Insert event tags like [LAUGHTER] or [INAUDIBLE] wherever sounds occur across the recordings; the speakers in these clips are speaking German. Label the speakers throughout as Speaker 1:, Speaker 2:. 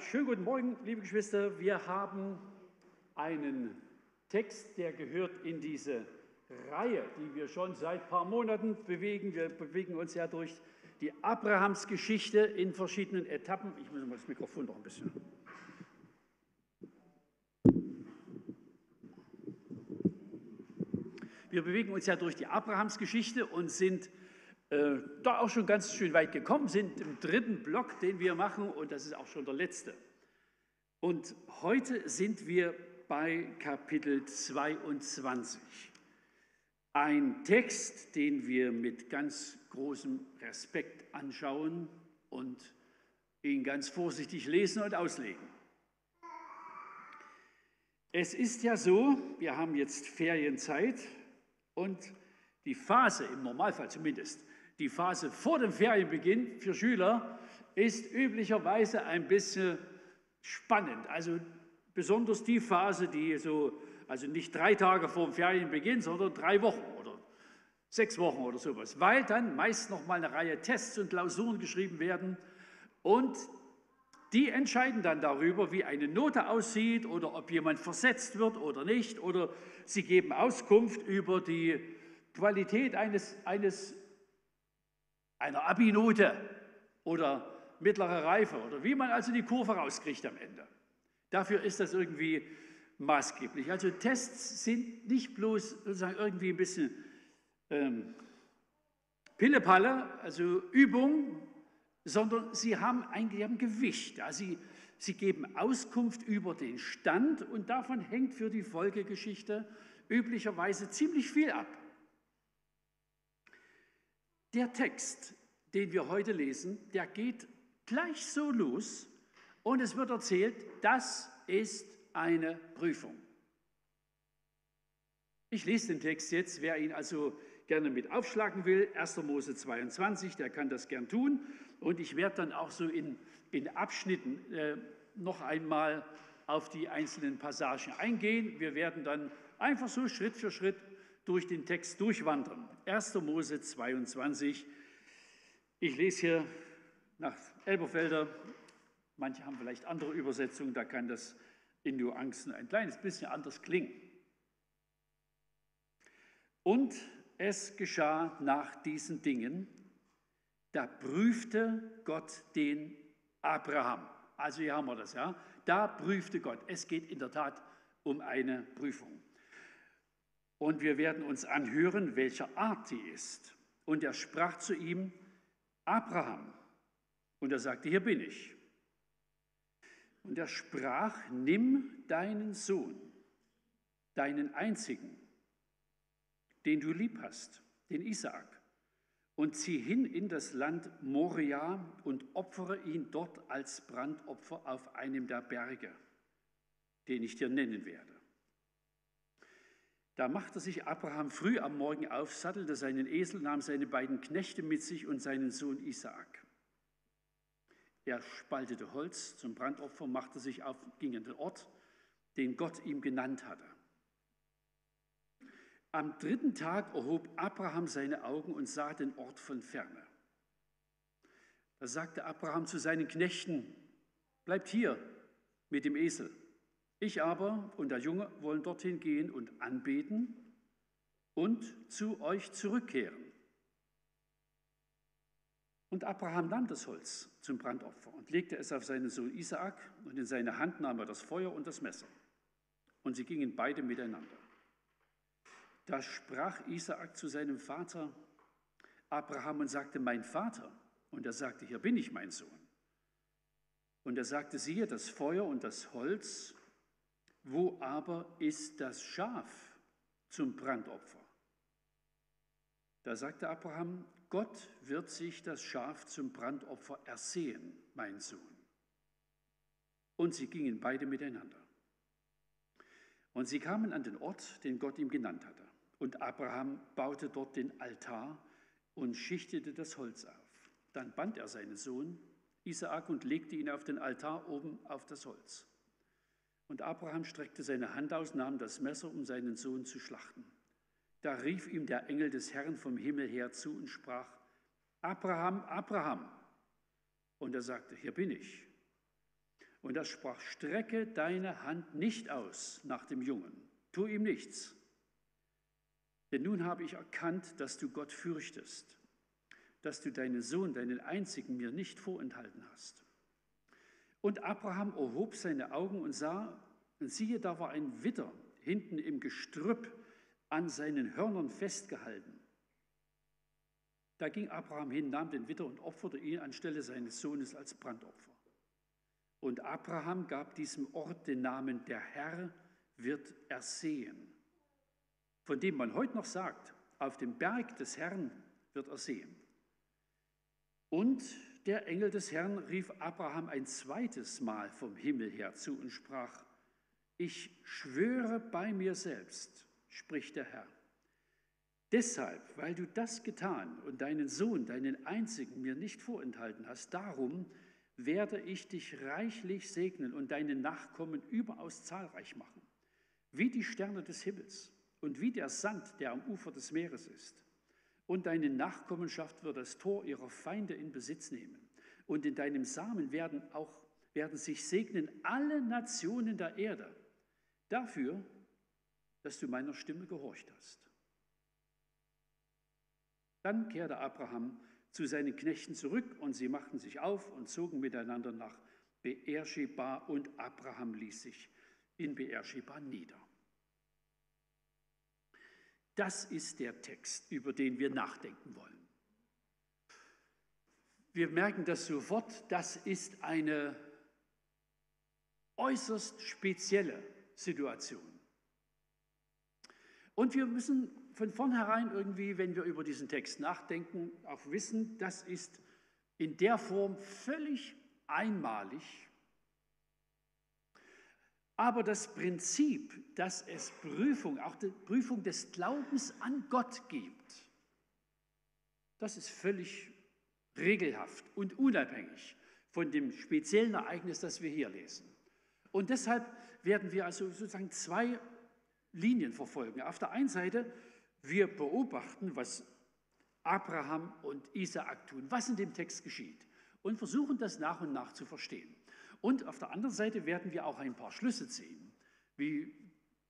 Speaker 1: Schönen guten Morgen, liebe Geschwister. Wir haben einen Text, der gehört in diese Reihe, die wir schon seit ein paar Monaten bewegen. Wir bewegen uns ja durch die Abrahamsgeschichte in verschiedenen Etappen. Ich muss mal das Mikrofon noch ein bisschen. Wir bewegen uns ja durch die Abrahamsgeschichte und sind äh, da auch schon ganz schön weit gekommen, sind im dritten Block, den wir machen, und das ist auch schon der letzte. Und heute sind wir bei Kapitel 22. Ein Text, den wir mit ganz großem Respekt anschauen und ihn ganz vorsichtig lesen und auslegen. Es ist ja so, wir haben jetzt Ferienzeit und die Phase, im Normalfall zumindest, die Phase vor dem Ferienbeginn für Schüler ist üblicherweise ein bisschen spannend. Also besonders die Phase, die so, also nicht drei Tage vor dem Ferienbeginn, sondern drei Wochen oder sechs Wochen oder sowas, weil dann meist noch mal eine Reihe Tests und Klausuren geschrieben werden und die entscheiden dann darüber, wie eine Note aussieht oder ob jemand versetzt wird oder nicht oder sie geben Auskunft über die Qualität eines, eines einer Abi-Note oder mittlere Reife oder wie man also die Kurve rauskriegt am Ende. Dafür ist das irgendwie maßgeblich. Also Tests sind nicht bloß sozusagen irgendwie ein bisschen ähm, Pillepalle, also Übung, sondern sie haben ein Gewicht. Ja, sie, sie geben Auskunft über den Stand und davon hängt für die Folgegeschichte üblicherweise ziemlich viel ab. Der Text, den wir heute lesen, der geht gleich so los und es wird erzählt, das ist eine Prüfung. Ich lese den Text jetzt, wer ihn also gerne mit aufschlagen will, 1. Mose 22, der kann das gern tun. Und ich werde dann auch so in, in Abschnitten äh, noch einmal auf die einzelnen Passagen eingehen. Wir werden dann einfach so Schritt für Schritt durch den Text durchwandern. 1. Mose 22. Ich lese hier nach Elberfelder. Manche haben vielleicht andere Übersetzungen, da kann das in Nuancen ein kleines bisschen anders klingen. Und es geschah nach diesen Dingen, da prüfte Gott den Abraham. Also hier haben wir das, ja. Da prüfte Gott. Es geht in der Tat um eine Prüfung. Und wir werden uns anhören, welcher Art die ist. Und er sprach zu ihm, Abraham. Und er sagte, hier bin ich. Und er sprach, nimm deinen Sohn, deinen einzigen, den du lieb hast, den Isaak, und zieh hin in das Land Moria und opfere ihn dort als Brandopfer auf einem der Berge, den ich dir nennen werde. Da machte sich Abraham früh am Morgen auf, sattelte seinen Esel, nahm seine beiden Knechte mit sich und seinen Sohn Isaak. Er spaltete Holz zum Brandopfer, machte sich auf, ging an den Ort, den Gott ihm genannt hatte. Am dritten Tag erhob Abraham seine Augen und sah den Ort von ferne. Da sagte Abraham zu seinen Knechten, bleibt hier mit dem Esel. Ich aber und der Junge wollen dorthin gehen und anbeten und zu euch zurückkehren. Und Abraham nahm das Holz zum Brandopfer und legte es auf seinen Sohn Isaak und in seine Hand nahm er das Feuer und das Messer. Und sie gingen beide miteinander. Da sprach Isaak zu seinem Vater Abraham und sagte, mein Vater. Und er sagte, hier bin ich, mein Sohn. Und er sagte, siehe, das Feuer und das Holz wo aber ist das Schaf zum Brandopfer? Da sagte Abraham, Gott wird sich das Schaf zum Brandopfer ersehen, mein Sohn. Und sie gingen beide miteinander. Und sie kamen an den Ort, den Gott ihm genannt hatte. Und Abraham baute dort den Altar und schichtete das Holz auf. Dann band er seinen Sohn Isaak und legte ihn auf den Altar oben auf das Holz. Und Abraham streckte seine Hand aus, nahm das Messer, um seinen Sohn zu schlachten. Da rief ihm der Engel des Herrn vom Himmel her zu und sprach, Abraham, Abraham. Und er sagte, hier bin ich. Und er sprach, strecke deine Hand nicht aus nach dem Jungen, tu ihm nichts. Denn nun habe ich erkannt, dass du Gott fürchtest, dass du deinen Sohn, deinen einzigen, mir nicht vorenthalten hast. Und Abraham erhob seine Augen und sah, und siehe, da war ein Witter hinten im Gestrüpp an seinen Hörnern festgehalten. Da ging Abraham hin, nahm den Witter und opferte ihn anstelle seines Sohnes als Brandopfer. Und Abraham gab diesem Ort den Namen, der Herr wird ersehen, von dem man heute noch sagt, auf dem Berg des Herrn wird ersehen. Und der Engel des Herrn rief Abraham ein zweites Mal vom Himmel her zu und sprach, ich schwöre bei mir selbst, spricht der Herr. Deshalb, weil du das getan und deinen Sohn, deinen einzigen, mir nicht vorenthalten hast, darum werde ich dich reichlich segnen und deine Nachkommen überaus zahlreich machen, wie die Sterne des Himmels und wie der Sand, der am Ufer des Meeres ist. Und deine Nachkommenschaft wird das Tor ihrer Feinde in Besitz nehmen. Und in deinem Samen werden auch werden sich segnen alle Nationen der Erde dafür, dass du meiner Stimme gehorcht hast. Dann kehrte Abraham zu seinen Knechten zurück und sie machten sich auf und zogen miteinander nach Beersheba und Abraham ließ sich in Beersheba nieder. Das ist der Text, über den wir nachdenken wollen. Wir merken das sofort, das ist eine äußerst spezielle Situation. Und wir müssen von vornherein irgendwie, wenn wir über diesen Text nachdenken, auch wissen, das ist in der Form völlig einmalig. Aber das Prinzip, dass es Prüfung, auch die Prüfung des Glaubens an Gott gibt, das ist völlig regelhaft und unabhängig von dem speziellen Ereignis, das wir hier lesen. Und deshalb werden wir also sozusagen zwei Linien verfolgen. Auf der einen Seite, wir beobachten, was Abraham und Isaak tun, was in dem Text geschieht und versuchen das nach und nach zu verstehen. Und auf der anderen Seite werden wir auch ein paar Schlüsse ziehen, wie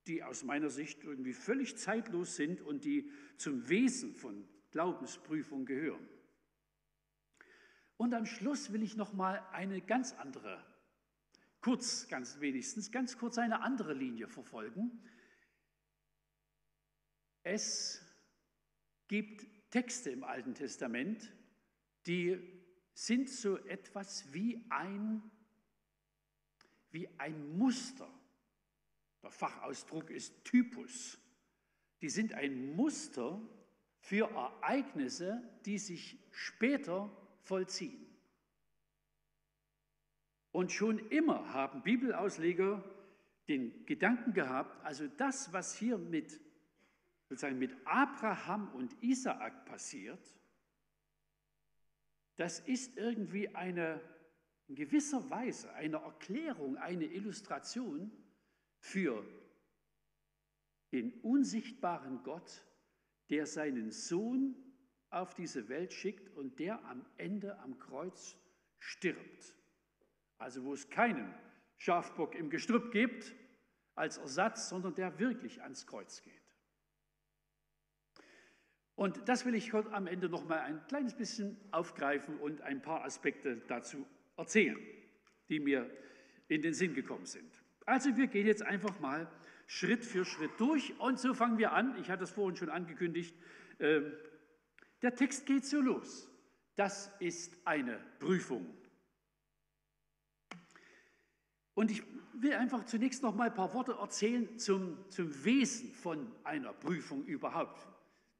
Speaker 1: die aus meiner Sicht irgendwie völlig zeitlos sind und die zum Wesen von Glaubensprüfung gehören. Und am Schluss will ich noch mal eine ganz andere kurz, ganz wenigstens, ganz kurz eine andere Linie verfolgen. Es gibt Texte im Alten Testament, die sind so etwas wie ein, wie ein Muster. Der Fachausdruck ist Typus. Die sind ein Muster für Ereignisse, die sich später vollziehen. Und schon immer haben Bibelausleger den Gedanken gehabt, also das, was hier mit, sozusagen mit Abraham und Isaak passiert, das ist irgendwie eine, in gewisser Weise eine Erklärung, eine Illustration für den unsichtbaren Gott, der seinen Sohn auf diese Welt schickt und der am Ende am Kreuz stirbt also wo es keinen Schafbock im Gestrüpp gibt als Ersatz, sondern der wirklich ans Kreuz geht. Und das will ich heute am Ende noch mal ein kleines bisschen aufgreifen und ein paar Aspekte dazu erzählen, die mir in den Sinn gekommen sind. Also wir gehen jetzt einfach mal Schritt für Schritt durch und so fangen wir an. Ich hatte es vorhin schon angekündigt. Ähm, der Text geht so los. Das ist eine Prüfung. Und ich will einfach zunächst noch mal ein paar Worte erzählen zum, zum Wesen von einer Prüfung überhaupt.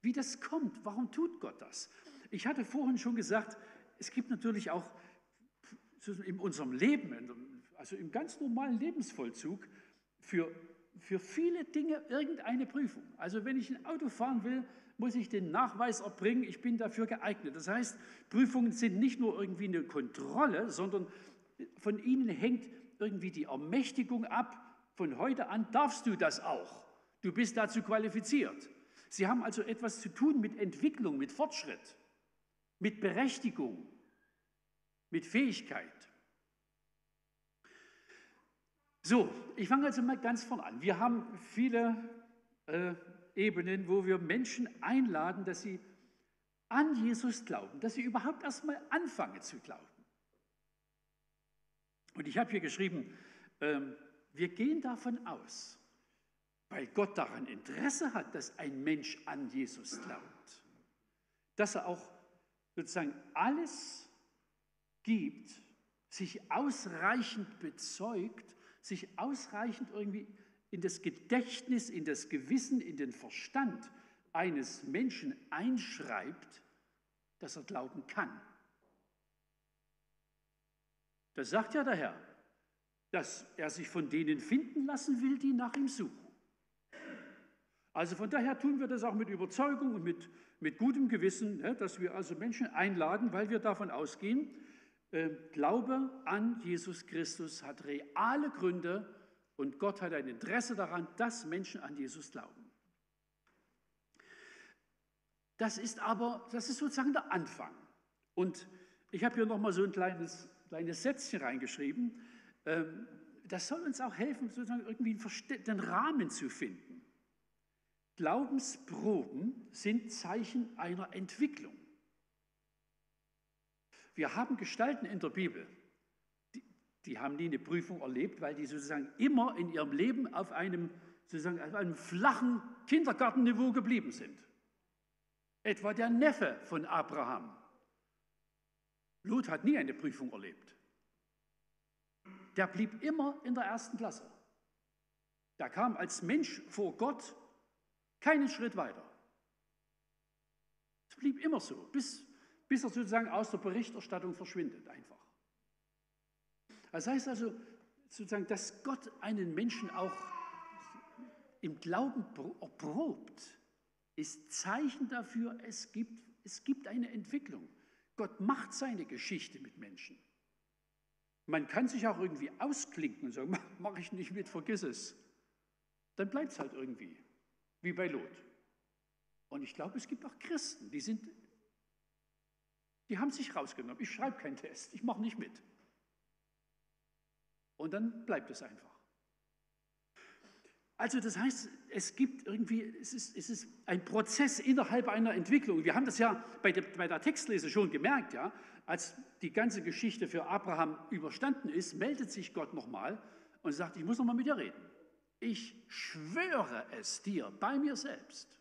Speaker 1: Wie das kommt, warum tut Gott das? Ich hatte vorhin schon gesagt, es gibt natürlich auch in unserem Leben, also im ganz normalen Lebensvollzug, für, für viele Dinge irgendeine Prüfung. Also wenn ich ein Auto fahren will, muss ich den Nachweis erbringen, ich bin dafür geeignet. Das heißt, Prüfungen sind nicht nur irgendwie eine Kontrolle, sondern von ihnen hängt irgendwie die Ermächtigung ab, von heute an darfst du das auch. Du bist dazu qualifiziert. Sie haben also etwas zu tun mit Entwicklung, mit Fortschritt, mit Berechtigung, mit Fähigkeit. So, ich fange also mal ganz vorne an. Wir haben viele äh, Ebenen, wo wir Menschen einladen, dass sie an Jesus glauben, dass sie überhaupt erstmal anfangen zu glauben. Und ich habe hier geschrieben, ähm, wir gehen davon aus, weil Gott daran Interesse hat, dass ein Mensch an Jesus glaubt, dass er auch sozusagen alles gibt, sich ausreichend bezeugt, sich ausreichend irgendwie in das Gedächtnis, in das Gewissen, in den Verstand eines Menschen einschreibt, dass er glauben kann. Das sagt ja der Herr, dass er sich von denen finden lassen will, die nach ihm suchen. Also von daher tun wir das auch mit Überzeugung und mit, mit gutem Gewissen, ne, dass wir also Menschen einladen, weil wir davon ausgehen, Glaube an Jesus Christus hat reale Gründe und Gott hat ein Interesse daran, dass Menschen an Jesus glauben. Das ist aber, das ist sozusagen der Anfang. Und ich habe hier nochmal so ein kleines, kleines Sätzchen reingeschrieben. Ähm, das soll uns auch helfen, sozusagen irgendwie den Rahmen zu finden. Glaubensproben sind Zeichen einer Entwicklung. Wir haben Gestalten in der Bibel, die, die haben nie eine Prüfung erlebt, weil die sozusagen immer in ihrem Leben auf einem, sozusagen auf einem flachen Kindergartenniveau geblieben sind. Etwa der Neffe von Abraham. Lot hat nie eine Prüfung erlebt. Der blieb immer in der ersten Klasse. Der kam als Mensch vor Gott keinen Schritt weiter. Es blieb immer so, bis bis er sozusagen aus der Berichterstattung verschwindet einfach. Das heißt also sozusagen, dass Gott einen Menschen auch im Glauben erprobt, ist Zeichen dafür, es gibt, es gibt eine Entwicklung. Gott macht seine Geschichte mit Menschen. Man kann sich auch irgendwie ausklinken und sagen, [LAUGHS] mache ich nicht mit, vergiss es. Dann bleibt es halt irgendwie, wie bei Lot. Und ich glaube, es gibt auch Christen, die sind die haben sich rausgenommen. Ich schreibe keinen Test, ich mache nicht mit. Und dann bleibt es einfach. Also das heißt, es gibt irgendwie, es ist, es ist ein Prozess innerhalb einer Entwicklung. Wir haben das ja bei der, bei der Textlese schon gemerkt, ja, als die ganze Geschichte für Abraham überstanden ist, meldet sich Gott nochmal und sagt, ich muss nochmal mit dir reden. Ich schwöre es dir bei mir selbst.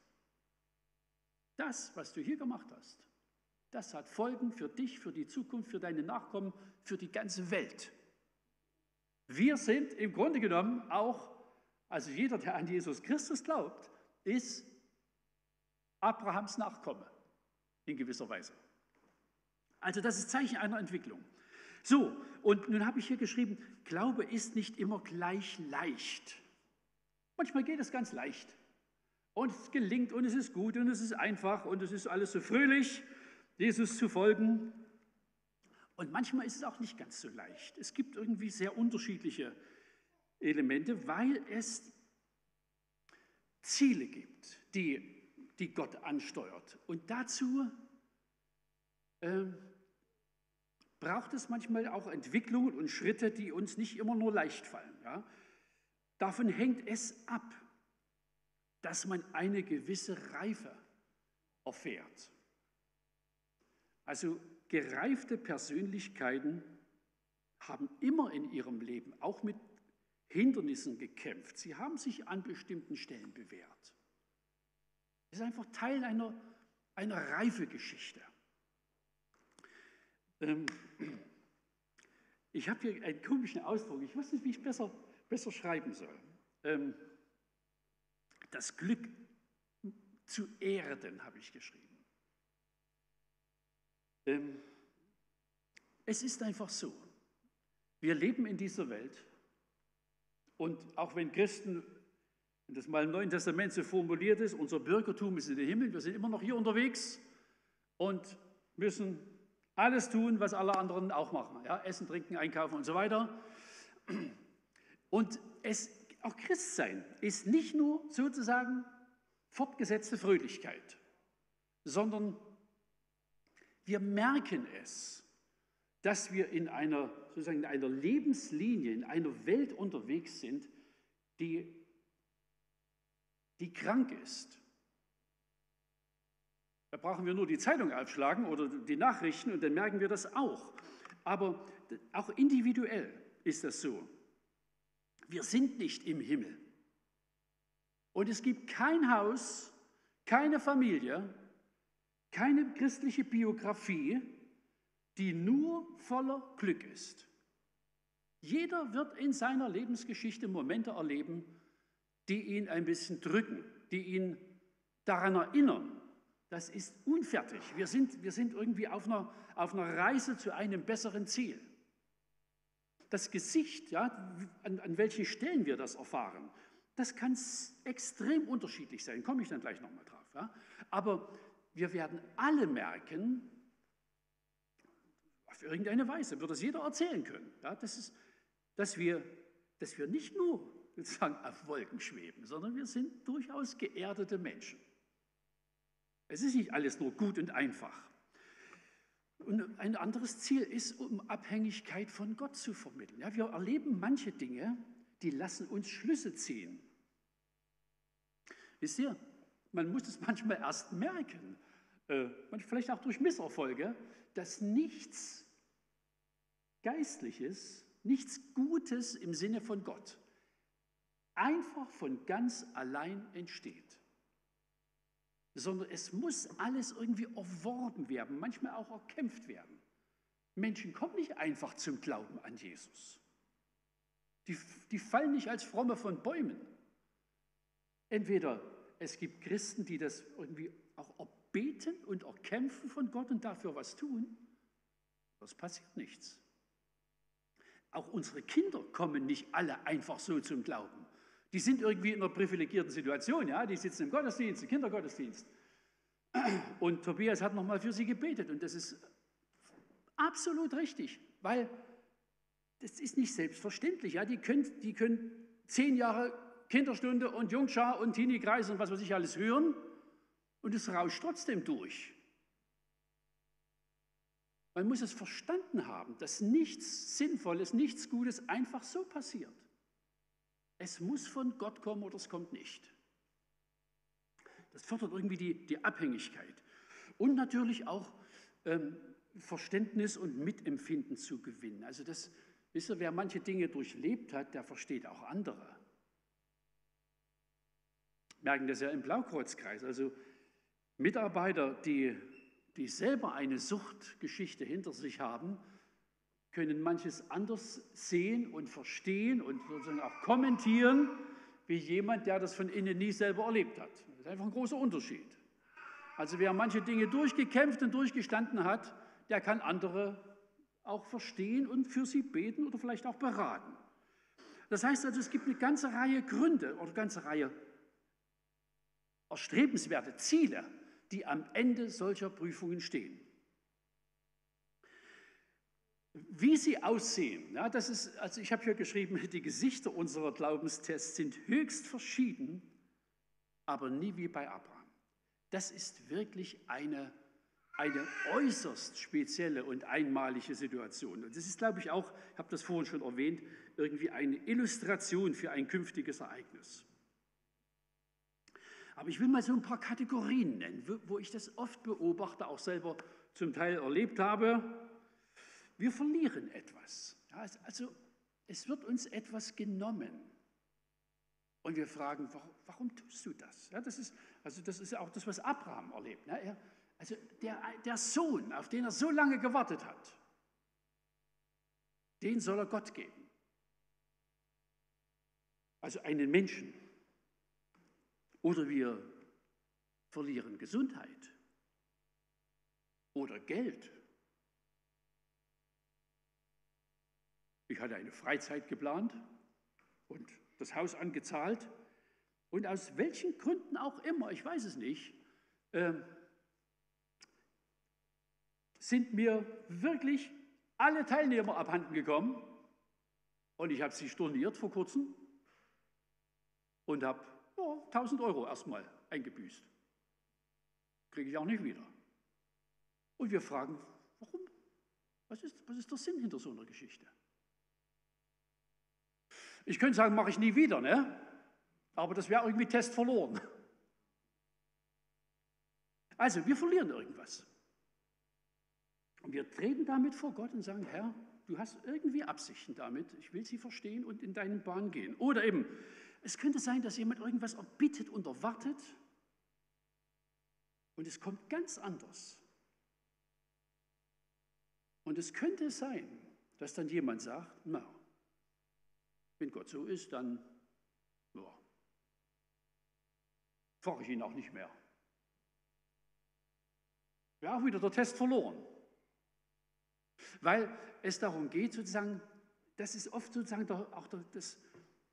Speaker 1: Das, was du hier gemacht hast, das hat Folgen für dich, für die Zukunft, für deine Nachkommen, für die ganze Welt. Wir sind im Grunde genommen auch, also jeder, der an Jesus Christus glaubt, ist Abrahams Nachkomme in gewisser Weise. Also das ist Zeichen einer Entwicklung. So, und nun habe ich hier geschrieben, Glaube ist nicht immer gleich leicht. Manchmal geht es ganz leicht. Und es gelingt und es ist gut und es ist einfach und es ist alles so fröhlich Jesus zu folgen. Und manchmal ist es auch nicht ganz so leicht. Es gibt irgendwie sehr unterschiedliche Elemente, weil es Ziele gibt, die, die Gott ansteuert. Und dazu äh, braucht es manchmal auch Entwicklungen und Schritte, die uns nicht immer nur leicht fallen. Ja? Davon hängt es ab, dass man eine gewisse Reife erfährt. Also gereifte Persönlichkeiten haben immer in ihrem Leben auch mit Hindernissen gekämpft. Sie haben sich an bestimmten Stellen bewährt. Das ist einfach Teil einer, einer Reifegeschichte. Ähm, ich habe hier einen komischen Ausdruck, ich weiß nicht, wie ich besser, besser schreiben soll. Ähm, das Glück zu erden, habe ich geschrieben. Ähm, es ist einfach so. Wir leben in dieser Welt und auch wenn Christen, wenn das mal im Neuen Testament so formuliert ist, unser Bürgertum ist in den Himmel, wir sind immer noch hier unterwegs und müssen alles tun, was alle anderen auch machen. Ja? Essen, trinken, einkaufen und so weiter. Und es, auch Christsein ist nicht nur sozusagen fortgesetzte Fröhlichkeit, sondern wir merken es, dass wir in einer sozusagen in einer Lebenslinie, in einer Welt unterwegs sind, die, die krank ist. Da brauchen wir nur die Zeitung aufschlagen oder die Nachrichten und dann merken wir das auch. Aber auch individuell ist das so. Wir sind nicht im Himmel. Und es gibt kein Haus, keine Familie, keine christliche Biografie, die nur voller Glück ist. Jeder wird in seiner Lebensgeschichte Momente erleben, die ihn ein bisschen drücken, die ihn daran erinnern, das ist unfertig. Wir sind, wir sind irgendwie auf einer, auf einer Reise zu einem besseren Ziel. Das Gesicht, ja, an, an welchen Stellen wir das erfahren, das kann extrem unterschiedlich sein. Komme ich dann gleich nochmal drauf. Ja? Aber wir werden alle merken, auf irgendeine Weise wird das jeder erzählen können, ja? das ist, dass, wir, dass wir nicht nur sozusagen auf Wolken schweben, sondern wir sind durchaus geerdete Menschen. Es ist nicht alles nur gut und einfach. Und ein anderes Ziel ist, um Abhängigkeit von Gott zu vermitteln. Ja, wir erleben manche Dinge, die lassen uns Schlüsse ziehen. Wisst ihr, man muss es manchmal erst merken, äh, vielleicht auch durch Misserfolge, dass nichts Geistliches, nichts Gutes im Sinne von Gott einfach von ganz allein entsteht sondern es muss alles irgendwie erworben werden, manchmal auch erkämpft werden. Menschen kommen nicht einfach zum Glauben an Jesus. Die, die fallen nicht als Fromme von Bäumen. Entweder es gibt Christen, die das irgendwie auch erbeten und erkämpfen von Gott und dafür was tun, es passiert nichts. Auch unsere Kinder kommen nicht alle einfach so zum Glauben. Die sind irgendwie in einer privilegierten Situation, ja, die sitzen im Gottesdienst, im Kindergottesdienst. Und Tobias hat nochmal für sie gebetet und das ist absolut richtig, weil das ist nicht selbstverständlich. Ja, die können, die können zehn Jahre Kinderstunde und Jungschar und Teenie-Kreis und was weiß ich alles hören und es rauscht trotzdem durch. Man muss es verstanden haben, dass nichts Sinnvolles, nichts Gutes einfach so passiert. Es muss von Gott kommen oder es kommt nicht. Das fördert irgendwie die, die Abhängigkeit. Und natürlich auch ähm, Verständnis und Mitempfinden zu gewinnen. Also das, wisst ihr, wer manche Dinge durchlebt hat, der versteht auch andere. Merken das ja im Blaukreuzkreis. Also Mitarbeiter, die, die selber eine Suchtgeschichte hinter sich haben, können manches anders sehen und verstehen und sozusagen auch kommentieren, wie jemand, der das von innen nie selber erlebt hat. Das ist einfach ein großer Unterschied. Also wer manche Dinge durchgekämpft und durchgestanden hat, der kann andere auch verstehen und für sie beten oder vielleicht auch beraten. Das heißt also, es gibt eine ganze Reihe Gründe oder eine ganze Reihe erstrebenswerte Ziele, die am Ende solcher Prüfungen stehen. Wie sie aussehen, ja, das ist, also ich habe hier geschrieben, [LAUGHS] die Gesichter unserer Glaubenstests sind höchst verschieden, aber nie wie bei Abraham. Das ist wirklich eine, eine äußerst spezielle und einmalige Situation. Und das ist, glaube ich, auch, ich habe das vorhin schon erwähnt, irgendwie eine Illustration für ein künftiges Ereignis. Aber ich will mal so ein paar Kategorien nennen, wo ich das oft beobachte, auch selber zum Teil erlebt habe wir verlieren etwas. Also es wird uns etwas genommen. Und wir fragen, warum, warum tust du das? Ja, das, ist, also das ist auch das, was Abraham erlebt. Ne? Er, also der, der Sohn, auf den er so lange gewartet hat, den soll er Gott geben. Also einen Menschen. Oder wir verlieren Gesundheit oder Geld Ich hatte eine Freizeit geplant und das Haus angezahlt. Und aus welchen Gründen auch immer, ich weiß es nicht, äh, sind mir wirklich alle Teilnehmer abhanden gekommen. Und ich habe sie storniert vor kurzem und habe oh, 1000 Euro erstmal eingebüßt. Kriege ich auch nicht wieder. Und wir fragen, warum? Was ist, was ist der Sinn hinter so einer Geschichte? Ich könnte sagen, mache ich nie wieder, ne? aber das wäre irgendwie Test verloren. Also, wir verlieren irgendwas. Und wir treten damit vor Gott und sagen, Herr, du hast irgendwie Absichten damit, ich will sie verstehen und in deinen Bahn gehen. Oder eben, es könnte sein, dass jemand irgendwas erbittet und erwartet und es kommt ganz anders. Und es könnte sein, dass dann jemand sagt, na, wenn Gott so ist, dann ja, frage ich ihn auch nicht mehr. Wäre auch wieder der Test verloren. Weil es darum geht, sozusagen, das ist oft sozusagen auch das,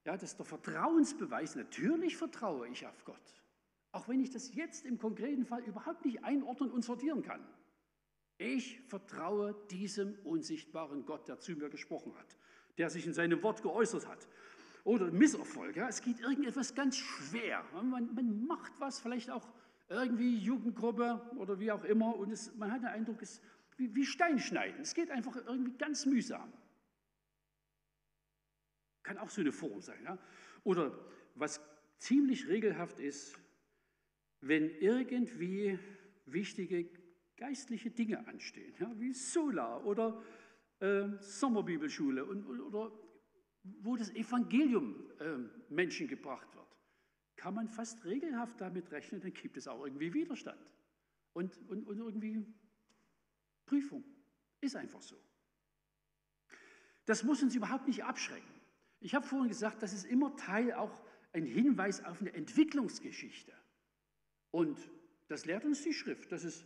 Speaker 1: ja, das ist der Vertrauensbeweis. Natürlich vertraue ich auf Gott. Auch wenn ich das jetzt im konkreten Fall überhaupt nicht einordnen und sortieren kann. Ich vertraue diesem unsichtbaren Gott, der zu mir gesprochen hat, der sich in seinem Wort geäußert hat. Oder Misserfolg, ja, es geht irgendetwas ganz schwer. Man, man macht was, vielleicht auch irgendwie Jugendgruppe oder wie auch immer, und es, man hat den Eindruck, es ist wie, wie Steinschneiden. Es geht einfach irgendwie ganz mühsam. Kann auch so eine Form sein. Ja? Oder was ziemlich regelhaft ist, wenn irgendwie wichtige geistliche Dinge anstehen, ja, wie Sola oder äh, Sommerbibelschule und, oder wo das Evangelium äh, Menschen gebracht wird, kann man fast regelhaft damit rechnen, dann gibt es auch irgendwie Widerstand und, und, und irgendwie Prüfung. Ist einfach so. Das muss uns überhaupt nicht abschrecken. Ich habe vorhin gesagt, das ist immer Teil auch ein Hinweis auf eine Entwicklungsgeschichte. Und das lehrt uns die Schrift, dass, es,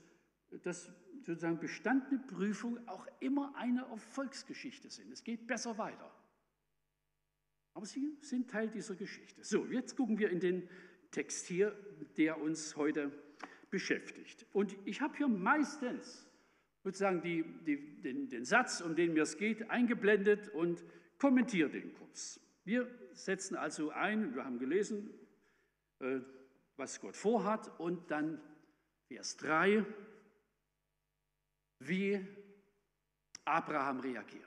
Speaker 1: dass sozusagen bestandene Prüfungen auch immer eine Erfolgsgeschichte sind. Es geht besser weiter. Aber sie sind Teil dieser Geschichte. So, jetzt gucken wir in den Text hier, der uns heute beschäftigt. Und ich habe hier meistens sozusagen die, die, den, den Satz, um den mir es geht, eingeblendet und kommentiere den kurz. Wir setzen also ein, wir haben gelesen, äh, was Gott vorhat und dann Vers 3, wie Abraham reagiert.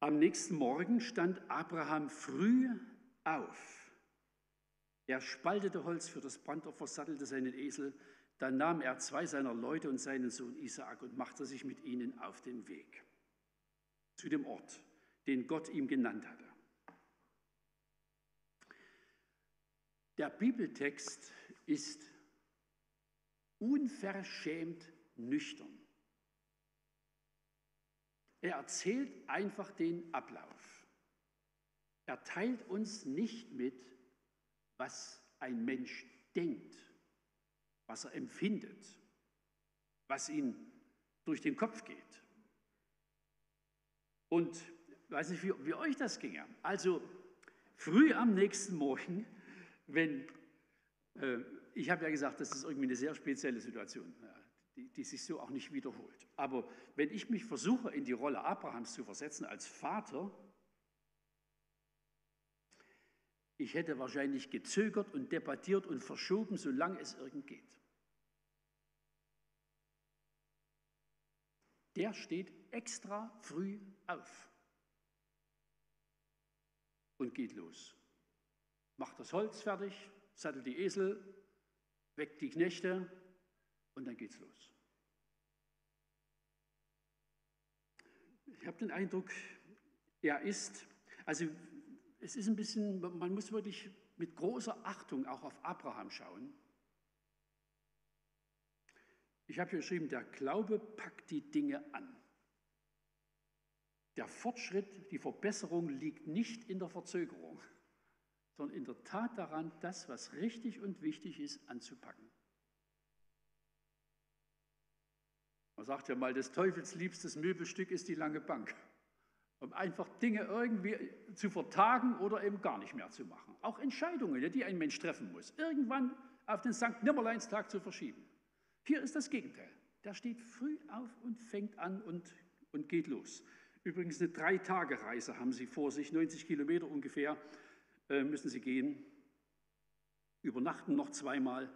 Speaker 1: Am nächsten Morgen stand Abraham früh auf. Er spaltete Holz für das Brandopfer, sattelte seinen Esel. Dann nahm er zwei seiner Leute und seinen Sohn Isaak und machte sich mit ihnen auf den Weg zu dem Ort, den Gott ihm genannt hatte. Der Bibeltext ist unverschämt nüchtern. Er erzählt einfach den Ablauf. Er teilt uns nicht mit, was ein Mensch denkt, was er empfindet, was ihm durch den Kopf geht. Und ich weiß nicht, wie, wie euch das ginge. Also früh am nächsten Morgen, wenn, äh, ich habe ja gesagt, das ist irgendwie eine sehr spezielle Situation, die, die sich so auch nicht wiederholt. Aber wenn ich mich versuche, in die Rolle Abrahams zu versetzen als Vater, ich hätte wahrscheinlich gezögert und debattiert und verschoben, solange es irgend geht. Der steht extra früh auf und geht los. Macht das Holz fertig, sattelt die Esel, weckt die Knechte und dann geht's los. Ich habe den Eindruck, er ist, also es ist ein bisschen, man muss wirklich mit großer Achtung auch auf Abraham schauen. Ich habe hier geschrieben, der Glaube packt die Dinge an. Der Fortschritt, die Verbesserung liegt nicht in der Verzögerung, sondern in der Tat daran, das, was richtig und wichtig ist, anzupacken. Man sagt ja mal, des Teufels liebstes Möbelstück ist die lange Bank. Um einfach Dinge irgendwie zu vertagen oder eben gar nicht mehr zu machen. Auch Entscheidungen, die ein Mensch treffen muss, irgendwann auf den Sankt Nimmerleinstag zu verschieben. Hier ist das Gegenteil. Der steht früh auf und fängt an und, und geht los. Übrigens eine Drei-Tage-Reise haben Sie vor sich, 90 Kilometer ungefähr äh, müssen Sie gehen, übernachten noch zweimal.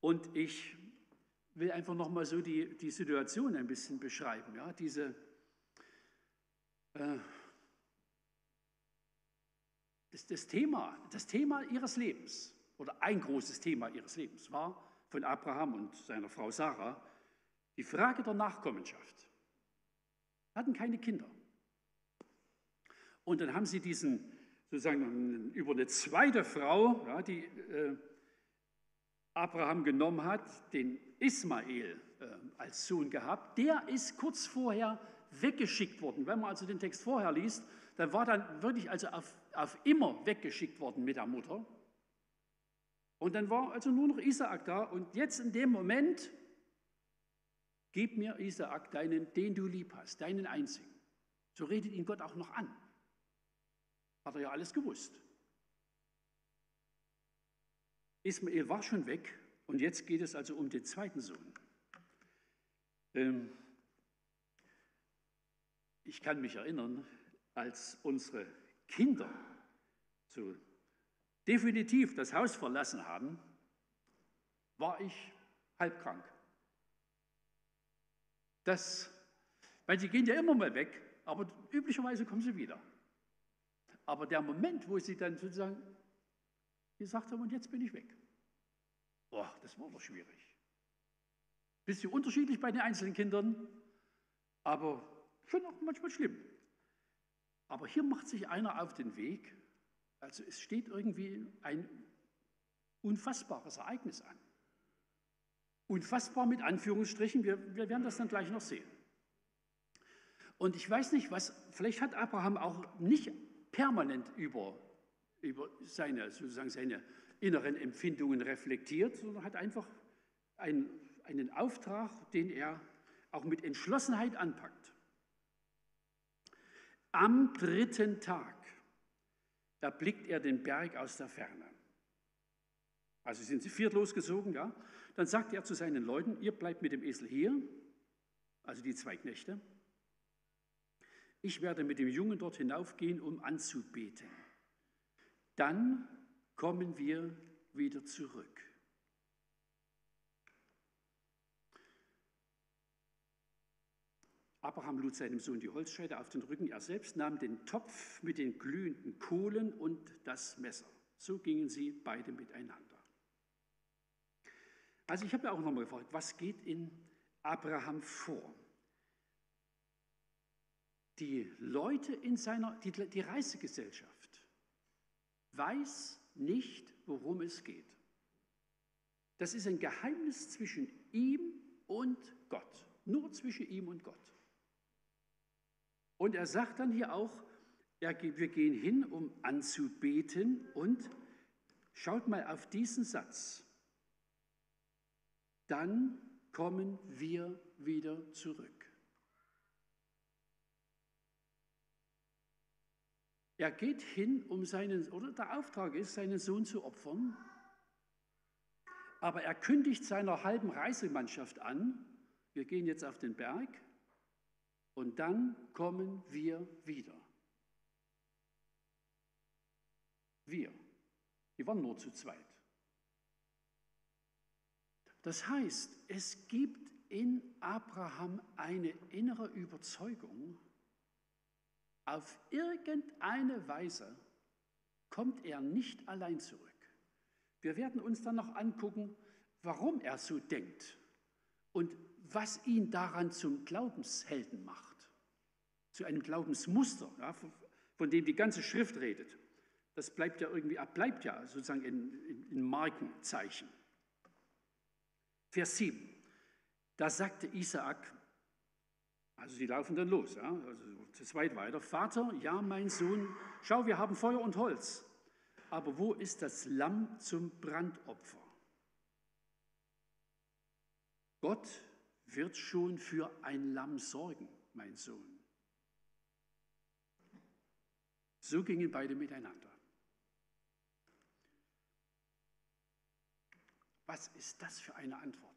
Speaker 1: Und ich will einfach noch mal so die, die Situation ein bisschen beschreiben. Ja? Diese, äh, das, das, Thema, das Thema ihres Lebens oder ein großes Thema ihres Lebens war von Abraham und seiner Frau Sarah die Frage der Nachkommenschaft. Sie hatten keine Kinder. Und dann haben sie diesen, sozusagen über eine zweite Frau, ja, die äh, Abraham genommen hat, den Ismael äh, als Sohn gehabt. Der ist kurz vorher weggeschickt worden. Wenn man also den Text vorher liest, dann war dann wirklich also auf, auf immer weggeschickt worden mit der Mutter. Und dann war also nur noch Isaak da. Und jetzt in dem Moment, gib mir Isaak, deinen, den du lieb hast, deinen einzigen. So redet ihn Gott auch noch an. Hat er ja alles gewusst. Ismael war schon weg und jetzt geht es also um den zweiten Sohn. Ähm, ich kann mich erinnern, als unsere Kinder so definitiv das Haus verlassen haben, war ich halbkrank. Das, weil sie gehen ja immer mal weg, aber üblicherweise kommen sie wieder. Aber der Moment, wo sie dann sozusagen gesagt haben, und jetzt bin ich weg, boah, das war doch schwierig. Bisschen unterschiedlich bei den einzelnen Kindern, aber schon auch manchmal schlimm. Aber hier macht sich einer auf den Weg, also es steht irgendwie ein unfassbares Ereignis an. Unfassbar mit Anführungsstrichen, wir, wir werden das dann gleich noch sehen. Und ich weiß nicht, was, vielleicht hat Abraham auch nicht permanent über, über seine, sozusagen seine inneren Empfindungen reflektiert, sondern hat einfach einen, einen Auftrag, den er auch mit Entschlossenheit anpackt. Am dritten Tag erblickt er den Berg aus der Ferne. Also sind sie viert losgezogen, ja. Dann sagt er zu seinen Leuten, ihr bleibt mit dem Esel hier, also die zwei Knechte. Ich werde mit dem Jungen dort hinaufgehen, um anzubeten. Dann kommen wir wieder zurück. Abraham lud seinem Sohn die Holzscheide auf den Rücken. Er selbst nahm den Topf mit den glühenden Kohlen und das Messer. So gingen sie beide miteinander. Also ich habe ja auch nochmal gefragt, was geht in Abraham vor? Die Leute in seiner, die, die Reisegesellschaft weiß nicht, worum es geht. Das ist ein Geheimnis zwischen ihm und Gott. Nur zwischen ihm und Gott. Und er sagt dann hier auch, ja, wir gehen hin, um anzubeten und schaut mal auf diesen Satz. Dann kommen wir wieder zurück. Er geht hin, um seinen, oder der Auftrag ist, seinen Sohn zu opfern. Aber er kündigt seiner halben Reisemannschaft an, wir gehen jetzt auf den Berg und dann kommen wir wieder. Wir. Die waren nur zu zweit. Das heißt, es gibt in Abraham eine innere Überzeugung, auf irgendeine Weise kommt er nicht allein zurück. Wir werden uns dann noch angucken, warum er so denkt und was ihn daran zum Glaubenshelden macht, zu einem Glaubensmuster, ja, von dem die ganze Schrift redet. Das bleibt ja irgendwie, bleibt ja sozusagen in, in, in Markenzeichen. Vers 7. Da sagte Isaak, also sie laufen dann los, ja, also zu zweit weiter. Vater, ja, mein Sohn, schau, wir haben Feuer und Holz. Aber wo ist das Lamm zum Brandopfer? Gott wird schon für ein Lamm sorgen, mein Sohn. So gingen beide miteinander. Was ist das für eine Antwort?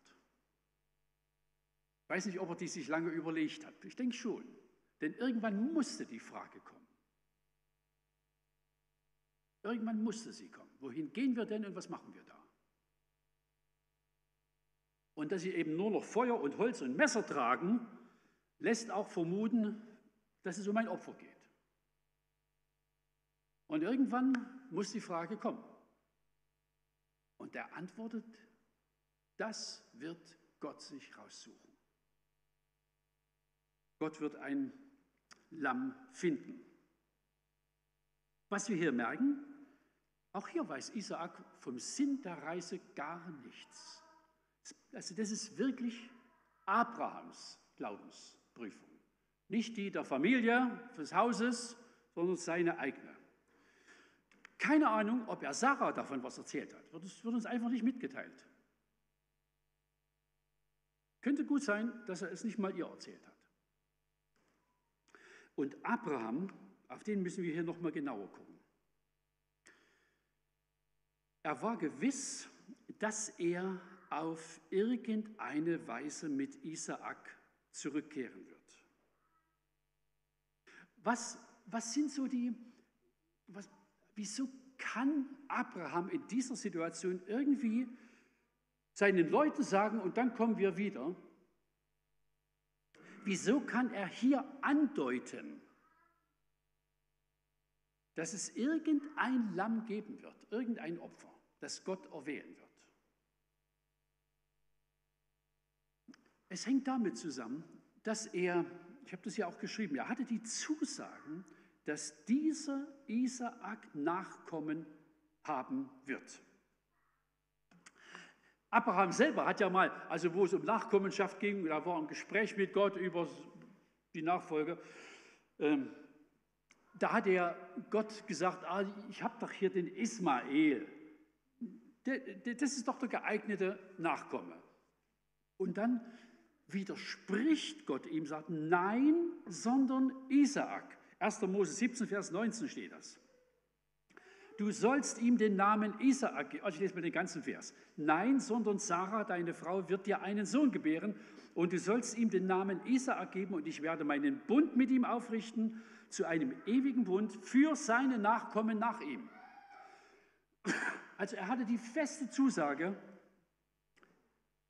Speaker 1: Ich weiß nicht, ob er die sich lange überlegt hat. Ich denke schon. Denn irgendwann musste die Frage kommen. Irgendwann musste sie kommen. Wohin gehen wir denn und was machen wir da? Und dass sie eben nur noch Feuer und Holz und Messer tragen, lässt auch vermuten, dass es um ein Opfer geht. Und irgendwann muss die Frage kommen. Und er antwortet, das wird Gott sich raussuchen. Gott wird ein Lamm finden. Was wir hier merken, auch hier weiß Isaak vom Sinn der Reise gar nichts. Also das ist wirklich Abrahams Glaubensprüfung. Nicht die der Familie, des Hauses, sondern seine eigene. Keine Ahnung, ob er Sarah davon was erzählt hat. Das wird uns einfach nicht mitgeteilt. Könnte gut sein, dass er es nicht mal ihr erzählt hat. Und Abraham, auf den müssen wir hier nochmal genauer gucken. Er war gewiss, dass er auf irgendeine Weise mit Isaak zurückkehren wird. Was, was sind so die, was, wieso kann Abraham in dieser Situation irgendwie seinen Leuten sagen, und dann kommen wir wieder? Wieso kann er hier andeuten, dass es irgendein Lamm geben wird, irgendein Opfer, das Gott erwählen wird? Es hängt damit zusammen, dass er, ich habe das ja auch geschrieben, er hatte die Zusagen, dass dieser Isaak Nachkommen haben wird. Abraham selber hat ja mal, also wo es um Nachkommenschaft ging, da war ein Gespräch mit Gott über die Nachfolge, ähm, da hat er Gott gesagt, ah, ich habe doch hier den Ismael, das ist doch der geeignete Nachkomme. Und dann widerspricht Gott ihm, sagt, nein, sondern Isaak. 1. Mose 17, Vers 19 steht das. Du sollst ihm den Namen Isaak geben. Also ich lese mal den ganzen Vers. Nein, sondern Sarah, deine Frau, wird dir einen Sohn gebären und du sollst ihm den Namen Isaak geben und ich werde meinen Bund mit ihm aufrichten zu einem ewigen Bund für seine Nachkommen nach ihm. Also er hatte die feste Zusage,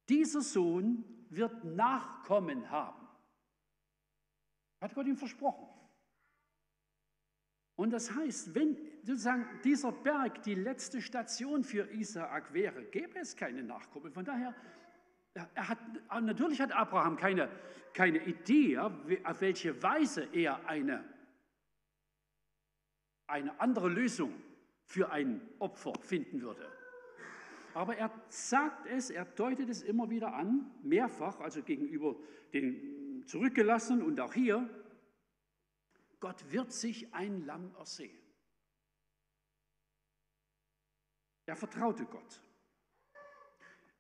Speaker 1: dieser Sohn wird Nachkommen haben. Hat Gott ihm versprochen. Und das heißt, wenn sozusagen dieser Berg die letzte Station für Isaak wäre, gäbe es keine Nachkommen. Von daher, er hat, natürlich hat Abraham keine, keine Idee, auf welche Weise er eine, eine andere Lösung für ein Opfer finden würde. Aber er sagt es, er deutet es immer wieder an, mehrfach, also gegenüber den Zurückgelassenen und auch hier. Gott wird sich ein Lamm ersehen. Er vertraute Gott.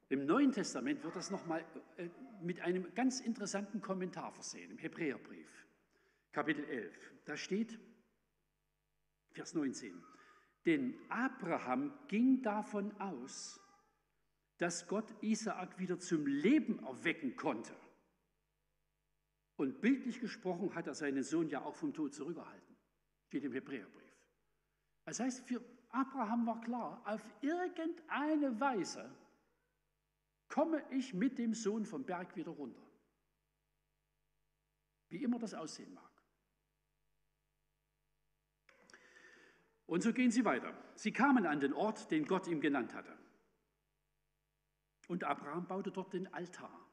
Speaker 1: Im Neuen Testament wird das nochmal äh, mit einem ganz interessanten Kommentar versehen, im Hebräerbrief, Kapitel 11. Da steht, Vers 19, denn Abraham ging davon aus, dass Gott Isaak wieder zum Leben erwecken konnte. Und bildlich gesprochen hat er seinen Sohn ja auch vom Tod zurückgehalten. Steht im Hebräerbrief. Das heißt, für Abraham war klar, auf irgendeine Weise komme ich mit dem Sohn vom Berg wieder runter. Wie immer das aussehen mag. Und so gehen sie weiter. Sie kamen an den Ort, den Gott ihm genannt hatte. Und Abraham baute dort den Altar